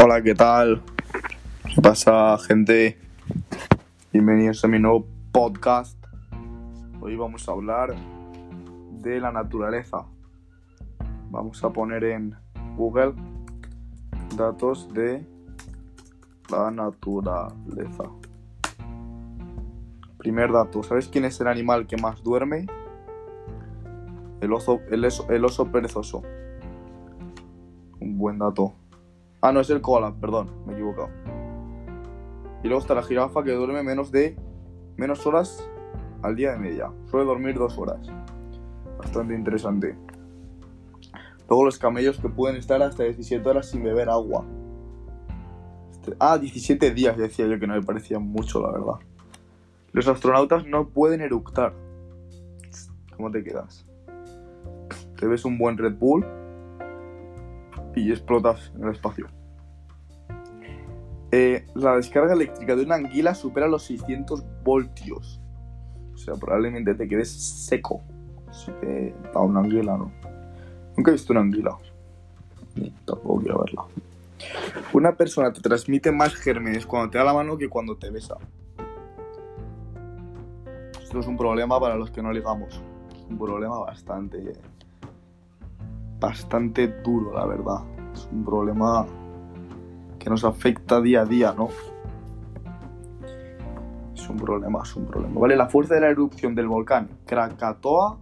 Hola, ¿qué tal? ¿Qué pasa, gente? Bienvenidos a mi nuevo podcast. Hoy vamos a hablar de la naturaleza. Vamos a poner en Google datos de la naturaleza. Primer dato, ¿sabes quién es el animal que más duerme? El oso, el el oso perezoso. Un buen dato. Ah, no, es el koala, perdón, me he equivocado. Y luego está la jirafa que duerme menos de menos horas al día de media. Suele dormir dos horas. Bastante interesante. Luego los camellos que pueden estar hasta 17 horas sin beber agua. Este- Ah, 17 días, decía yo que no me parecía mucho, la verdad. Los astronautas no pueden eructar. ¿Cómo te quedas? Te ves un buen Red Bull y explotas en el espacio. Eh, la descarga eléctrica de una anguila supera los 600 voltios. O sea, probablemente te quedes seco si te da una anguila, ¿no? Nunca he visto una anguila. Ni tampoco quiero verla. Una persona te transmite más gérmenes cuando te da la mano que cuando te besa. Esto es un problema para los que no ligamos. Es un problema bastante. bastante duro, la verdad. Es un problema que nos afecta día a día, ¿no? Es un problema, es un problema. Vale, la fuerza de la erupción del volcán Krakatoa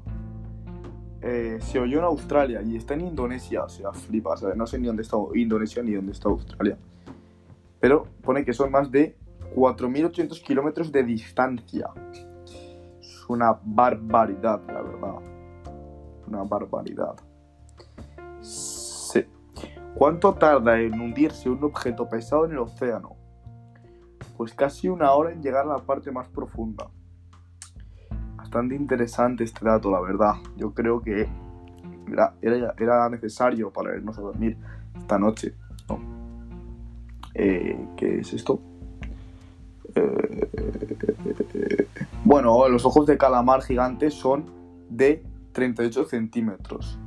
eh, se oyó en Australia y está en Indonesia. O sea, flipa, ¿sabes? No sé ni dónde está Indonesia ni dónde está Australia. Pero pone que son más de 4.800 kilómetros de distancia. Es una barbaridad, la verdad. Una barbaridad. ¿Cuánto tarda en hundirse un objeto pesado en el océano? Pues casi una hora en llegar a la parte más profunda. Bastante interesante este dato, la verdad. Yo creo que era, necesario para irnos a dormir esta noche. ¿no? Eh, ¿Qué es esto? Eh, bueno, los ojos de calamar gigantes son de 38 centímetros.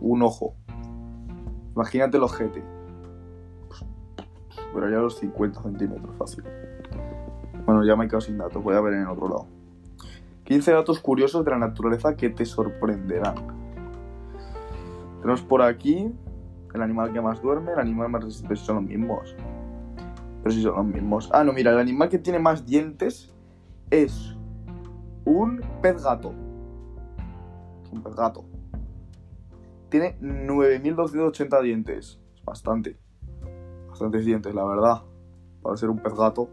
Un ojo. Imagínate el ojete. Superaría los 50 centímetros fácil. Bueno, ya me he quedado sin datos, voy a ver en el otro lado. 15 datos curiosos de la naturaleza que te sorprenderán. Tenemos por aquí el animal que más duerme, el animal más resistente, son los mismos. Pero si son los mismos. Ah, no, mira, el animal que tiene más dientes es un pez gato. Un pez gato. Tiene 9.280 dientes. Es bastante. Bastantes dientes, la verdad. Para ser un pez gato.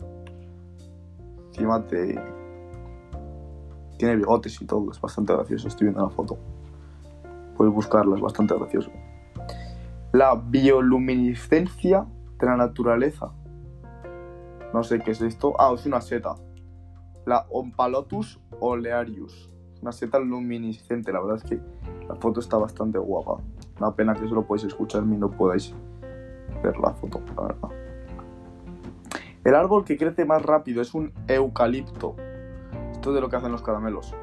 Encima te... Tiene bigotes y todo. Es bastante gracioso. Estoy viendo la foto. Puedes buscarlo, es bastante gracioso. La bioluminiscencia de la naturaleza. No sé qué es esto. Ah, es una seta. La Ompalotus olearius. Una seta luminiscente. La verdad es que la foto está bastante guapa. Una pena que solo podéis escucharme y no podáis ver la foto, la verdad. El árbol que crece más rápido es un eucalipto. Esto es de lo que hacen los caramelos.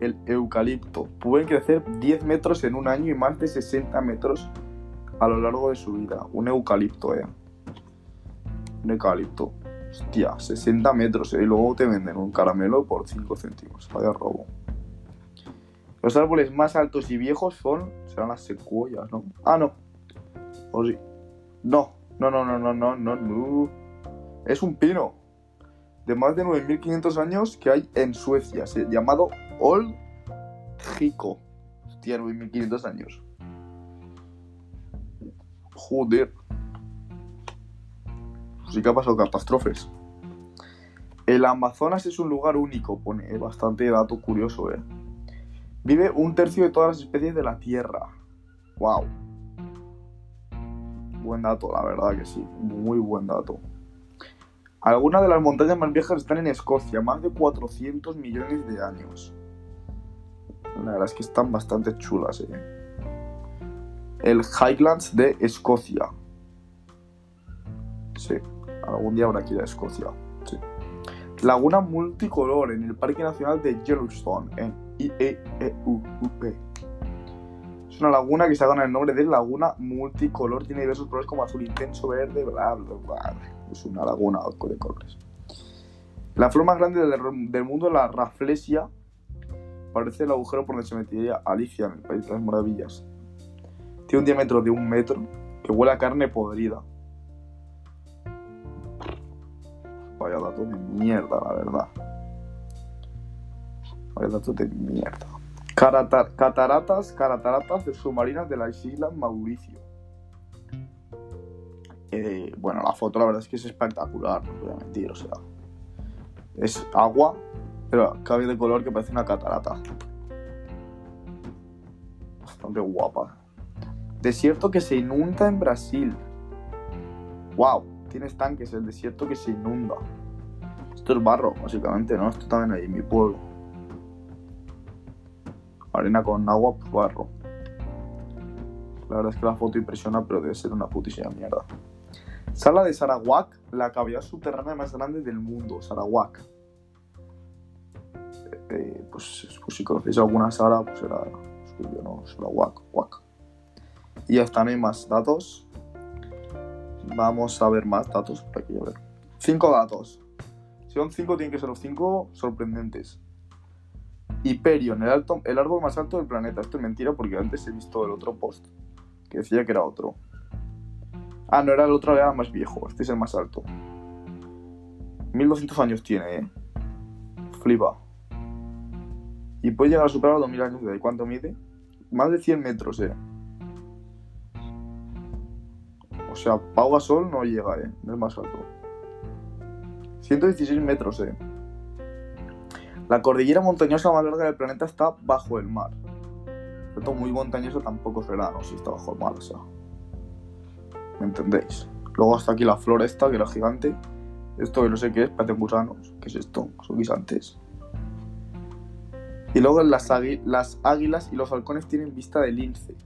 El eucalipto. Pueden crecer 10 metros en un año y más de 60 metros a lo largo de su vida. Un eucalipto, eh. Un eucalipto. Hostia, 60 metros, eh. Y luego te venden un caramelo por 5 céntimos. Vaya robo. Los árboles más altos y viejos son. serán las secuoyas, ¿no? Ah, no. O sí. No, no, no, no, no, no, no. Es un pino de más de 9.500 años que hay en Suecia, llamado Old. Hostia, 9.500 años. Joder. Sí que ha pasado catástrofes. El Amazonas es un lugar único, pone eh, bastante dato curioso, eh. Vive un tercio de todas las especies de la Tierra. Wow. Buen dato, la verdad que sí. Muy buen dato. Algunas de las montañas más viejas están en Escocia, más de 400 millones de años. La verdad es que están bastante chulas, eh. El Highlands de Escocia. Algún día habrá que ir a Escocia. Laguna multicolor en el Parque Nacional de Yellowstone, en IEUP. Es una laguna que se ha ganado el nombre de laguna multicolor. Tiene diversos colores como azul intenso, verde, bla, bla, bla. Es una laguna de colores. La flor más grande del, del mundo, la raflesia, parece el agujero por donde se metería Alicia en el País de las Maravillas. Tiene un diámetro de un metro que huele a carne podrida. Vaya dato de mierda, la verdad. Vaya dato de mierda. cataratas, cataratas de submarinas de las Islas Mauricio. Eh, bueno, la foto la verdad es que es espectacular, no voy a mentir, o sea. Es agua, pero cambia de color que parece una catarata. Bastante guapa. Desierto que se inunda en Brasil. Wow, tiene estanques, el desierto que se inunda. Esto es barro, básicamente, ¿no? Esto también hay en mi pueblo. Arena con agua, pues barro. La verdad es que la foto impresiona, pero debe ser una putísima mierda. Sala de Sarawak, la cavidad subterránea más grande del mundo. Sarawak. Eh, pues, pues, si conocéis alguna Sara, pues era. Pues yo no, Sarawak, Wak. Y ya está, no hay más datos. Vamos a ver más datos. Para que ver. Cinco datos. Son cinco, tienen que ser los cinco sorprendentes. Hyperion, el, alto, el árbol más alto del planeta. Esto es mentira porque antes he visto el otro post que decía que era otro. Ah, no era el otro, era más viejo. Este es el más alto. 1200 años tiene, eh. Flipa. Y puede llegar a superar los 2000 años de ¿Cuánto mide? Más de 100 metros, eh. O sea, Pau Sol no llega, eh. No es más alto. 116 metros, eh. La cordillera montañosa más larga del planeta está bajo el mar. Esto muy montañoso tampoco será, ¿no? Si está bajo el mar, o sea. ¿Me entendéis? Luego está aquí la flor esta, que era gigante. Esto que no sé qué es, parecen gusanos. ¿Qué es esto? Son guisantes. Y luego las, las águilas y los halcones tienen vista de lince.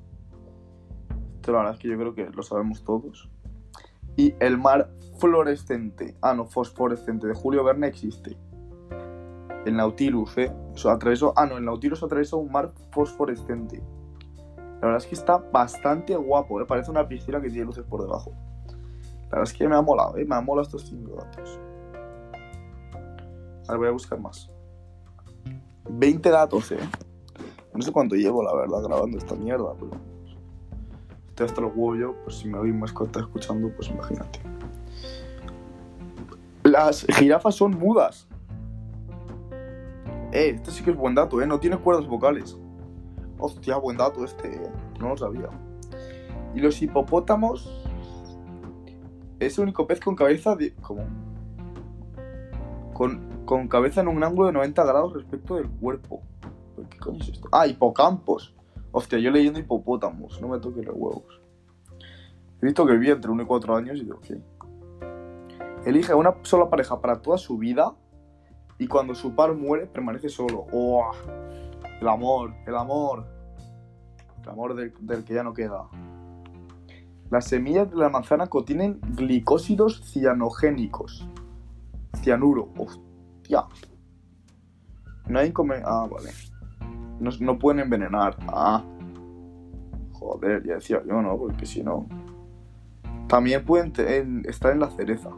Esto la verdad es que yo creo que lo sabemos todos. Y el mar fluorescente, ah no, fosforescente de Julio Verne existe. El Nautilus, ¿eh? Eso atravesó, ah no, el Nautilus atravesó un mar fosforescente. La verdad es que está bastante guapo, ¿eh? Parece una piscina que tiene luces por debajo. La verdad es que me ha molado, ¿eh? Me ha molado estos cinco datos. Ahora voy a buscar más. 20 datos, ¿eh? No sé cuánto llevo, la verdad, grabando esta mierda, pero hasta los huevos yo, pues si me doy más cuenta escuchando, pues imagínate. Las jirafas son mudas. Eh, este sí que es buen dato, eh. No tiene cuerdas vocales. Hostia, buen dato este, eh. No lo sabía. Y los hipopótamos. Es el único pez con cabeza de. ¿Cómo? Con, con cabeza en un ángulo de 90 grados respecto del cuerpo. ¿Qué coño es esto? Ah, hipocampos. Hostia, yo leyendo hipopótamos, no me toques los huevos. He visto que vivía entre 1 y 4 años y digo, ¿qué? Elige una sola pareja para toda su vida y cuando su par muere permanece solo. ¡Oh! El amor, el amor. El amor del, del que ya no queda. Las semillas de la manzana contienen glicósidos cianogénicos. Cianuro. Hostia. No hay comer. Ah, vale no, pueden envenenar. Ah. Joder, ya decía yo, ¿no? Porque si no. También pueden estar en la cereza.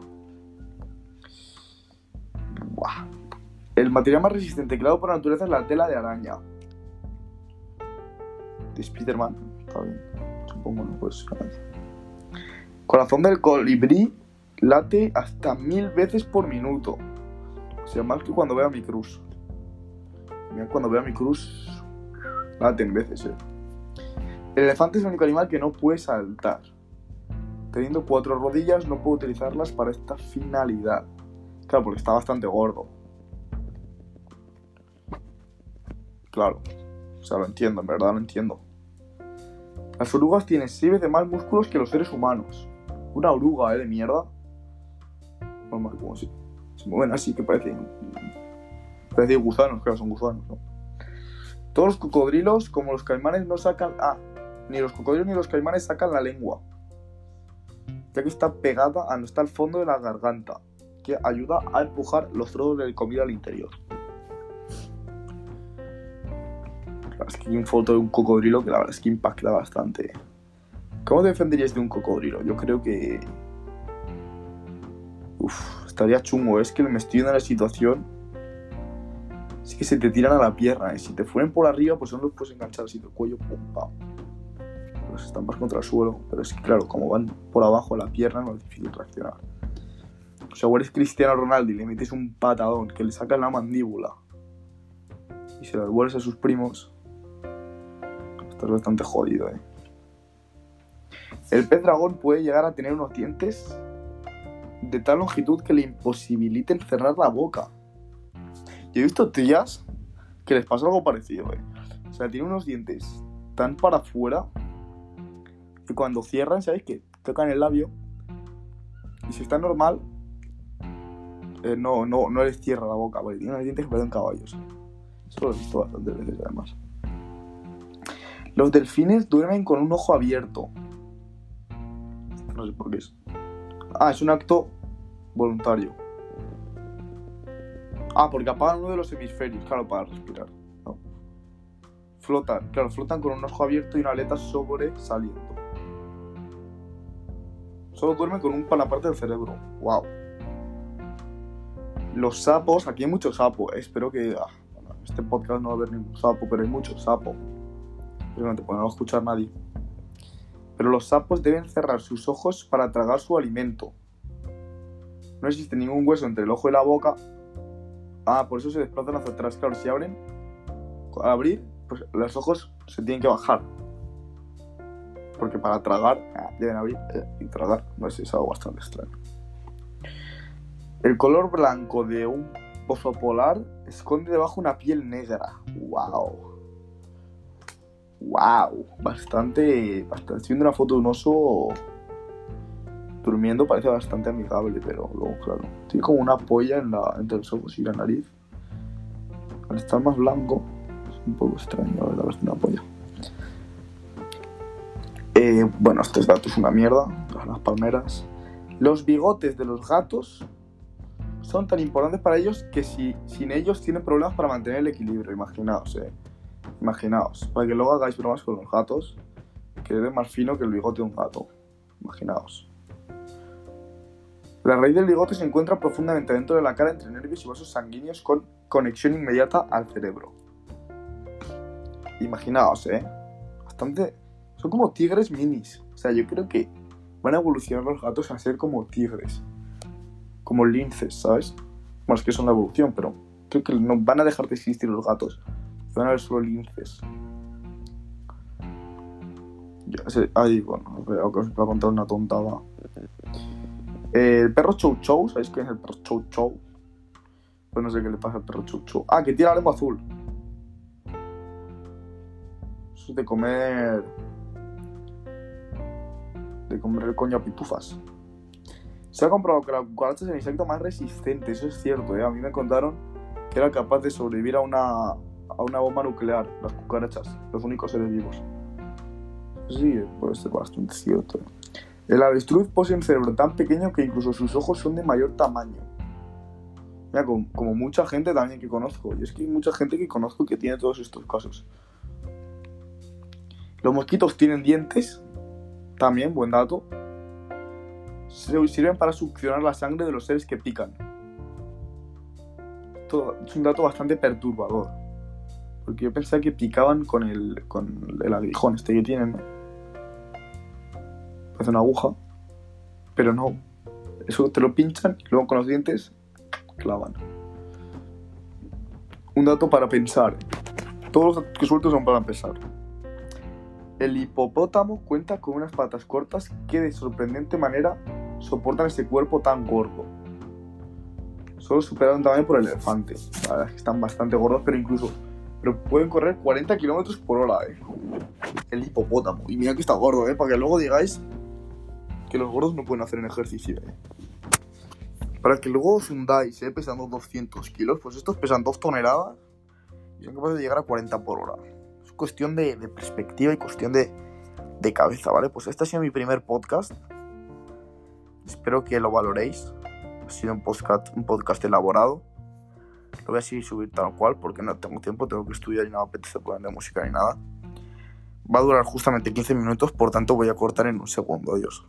Buah. El material más resistente creado por la naturaleza es la tela de araña. De Spiderman. Está bien. Supongo, ¿no? Pues. Corazón del colibrí late hasta mil veces por minuto. O sea, más que cuando vea mi cruz. Mira, cuando vea mi cruz, en veces, eh. El elefante es el único animal que no puede saltar. Teniendo cuatro rodillas, no puedo utilizarlas para esta finalidad. Claro, porque está bastante gordo. Claro. O sea, lo entiendo, en verdad lo entiendo. Las orugas tienen seis veces más músculos que los seres humanos. Una oruga, ¿eh? De mierda. Normal, como si. Se mueven así que parecen. Parecen gusanos, claro, son gusanos, ¿no? Todos los cocodrilos, como los caimanes, no sacan. Ah, ni los cocodrilos ni los caimanes sacan la lengua. Ya que está pegada a no está al fondo de la garganta, que ayuda a empujar los trozos de comida al interior. Es que hay una foto de un cocodrilo que la verdad es que impacta bastante. ¿Cómo te defenderías de un cocodrilo? Yo creo que. Uf, estaría chungo. Es que me estoy en la situación. Es que se te tiran a la pierna. Y si te fueren por arriba, pues no los puedes enganchar así del cuello, pum, pam. Los estampas contra el suelo. Pero es que, claro, como van por abajo la pierna, no es difícil reaccionar. O sea, o eres Cristiano Ronaldo y le metes un patadón que le saca la mandíbula y se lo devuelves a sus primos, estás bastante jodido, eh. El pez dragón puede llegar a tener unos dientes de tal longitud que le imposibiliten cerrar la boca. Yo he visto tías que les pasa algo parecido, eh. O sea, tiene unos dientes tan para afuera que cuando cierran, ¿sabéis qué? Tocan el labio y si está normal, eh, no, no, no les cierra la boca, porque tiene unos dientes que parecen caballos. Eso lo he visto bastantes veces además. Los delfines duermen con un ojo abierto. No sé por qué es. Ah, es un acto voluntario. Ah, porque apagan uno de los hemisferios, claro, para respirar. Flotan, claro, flotan con un ojo abierto y una aleta sobresaliendo. Solo duermen con un para parte del cerebro. Wow. Los sapos, aquí hay muchos sapos. Espero que. Ah, este podcast no va a haber ningún sapo, pero hay muchos sapos. Pero no te pueden escuchar nadie. Pero los sapos deben cerrar sus ojos para tragar su alimento. No existe ningún hueso entre el ojo y la boca. Ah, por eso se desplazan hacia atrás. Claro, si abren, al abrir, pues los ojos se tienen que bajar. Porque para tragar, ah, deben abrir eh, y tragar. No sé, es algo bastante extraño. El color blanco de un oso polar esconde debajo una piel negra. ¡Wow! ¡Wow! Bastante. bastante estoy viendo una foto de un oso durmiendo, parece bastante amigable, pero luego, claro, tiene como una polla en la, entre los ojos y la nariz. Al estar más blanco, es un poco extraño, la verdad, una polla. Eh, bueno, este dato es una mierda, las palmeras. Los bigotes de los gatos son tan importantes para ellos que si, sin ellos tienen problemas para mantener el equilibrio, imaginaos, eh. Imaginaos, para que luego hagáis bromas con los gatos, que es más fino que el bigote de un gato. Imaginaos. La raíz del bigote se encuentra profundamente dentro de la cara entre nervios y vasos sanguíneos con conexión inmediata al cerebro. Imaginaos, ¿eh? Bastante... Son como tigres minis. O sea, yo creo que van a evolucionar los gatos a ser como tigres. Como linces, ¿sabes? Bueno, es que son la evolución, pero creo que no van a dejar de existir los gatos. Van a haber solo linces. Ya sé, ahí, bueno, creo que os voy a contar una tontada. El perro Chow Chow, ¿sabéis quién es el perro Chow Chow? Pues no sé qué le pasa al perro Chow Chow. Ah, que tiene la lengua azul. Eso es de comer. De comer el coño a pitufas. Se ha comprobado que la cucaracha es el insecto más resistente, eso es cierto, ¿eh? A mí me contaron que era capaz de sobrevivir a una, a una bomba nuclear, las cucarachas, los únicos seres vivos. Sí, puede ser bastante cierto. ¿eh? El avestruz posee un cerebro tan pequeño que incluso sus ojos son de mayor tamaño. Mira, como, mucha gente también que conozco. Y es que hay mucha gente que conozco que tiene todos estos casos. Los mosquitos tienen dientes. También, buen dato. Sirven para succionar la sangre de los seres que pican. Esto es un dato bastante perturbador. Porque yo pensaba que picaban con el, con el aguijón este que tienen. Parece una aguja. Pero no. Eso te lo pinchan y luego con los dientes clavan. Un dato para pensar. Todos los datos que suelto son para pensar. El hipopótamo cuenta con unas patas cortas que de sorprendente manera soportan ese cuerpo tan gordo. Solo superaron también por el elefante. La verdad es que están bastante gordos, pero incluso pero pueden correr 40 kilómetros por hora, eh. El hipopótamo. Y mira que está gordo, eh, para que luego digáis que los gordos no pueden hacer en ejercicio, eh. Para que luego os hundáis, eh, pesando 200 kilos, pues estos pesan 2 toneladas y son capaces de llegar a 40 por hora. Es cuestión de, de perspectiva y cuestión de, de cabeza, ¿vale? Pues este ha sido mi primer podcast. Espero que lo valoréis. Ha sido un podcast, un podcast elaborado. Lo voy a seguir subir tal cual porque no tengo tiempo, tengo que estudiar y no me apetece ponerle música ni nada. Va a durar justamente 15 minutos, por tanto voy a cortar en un segundo, adiós.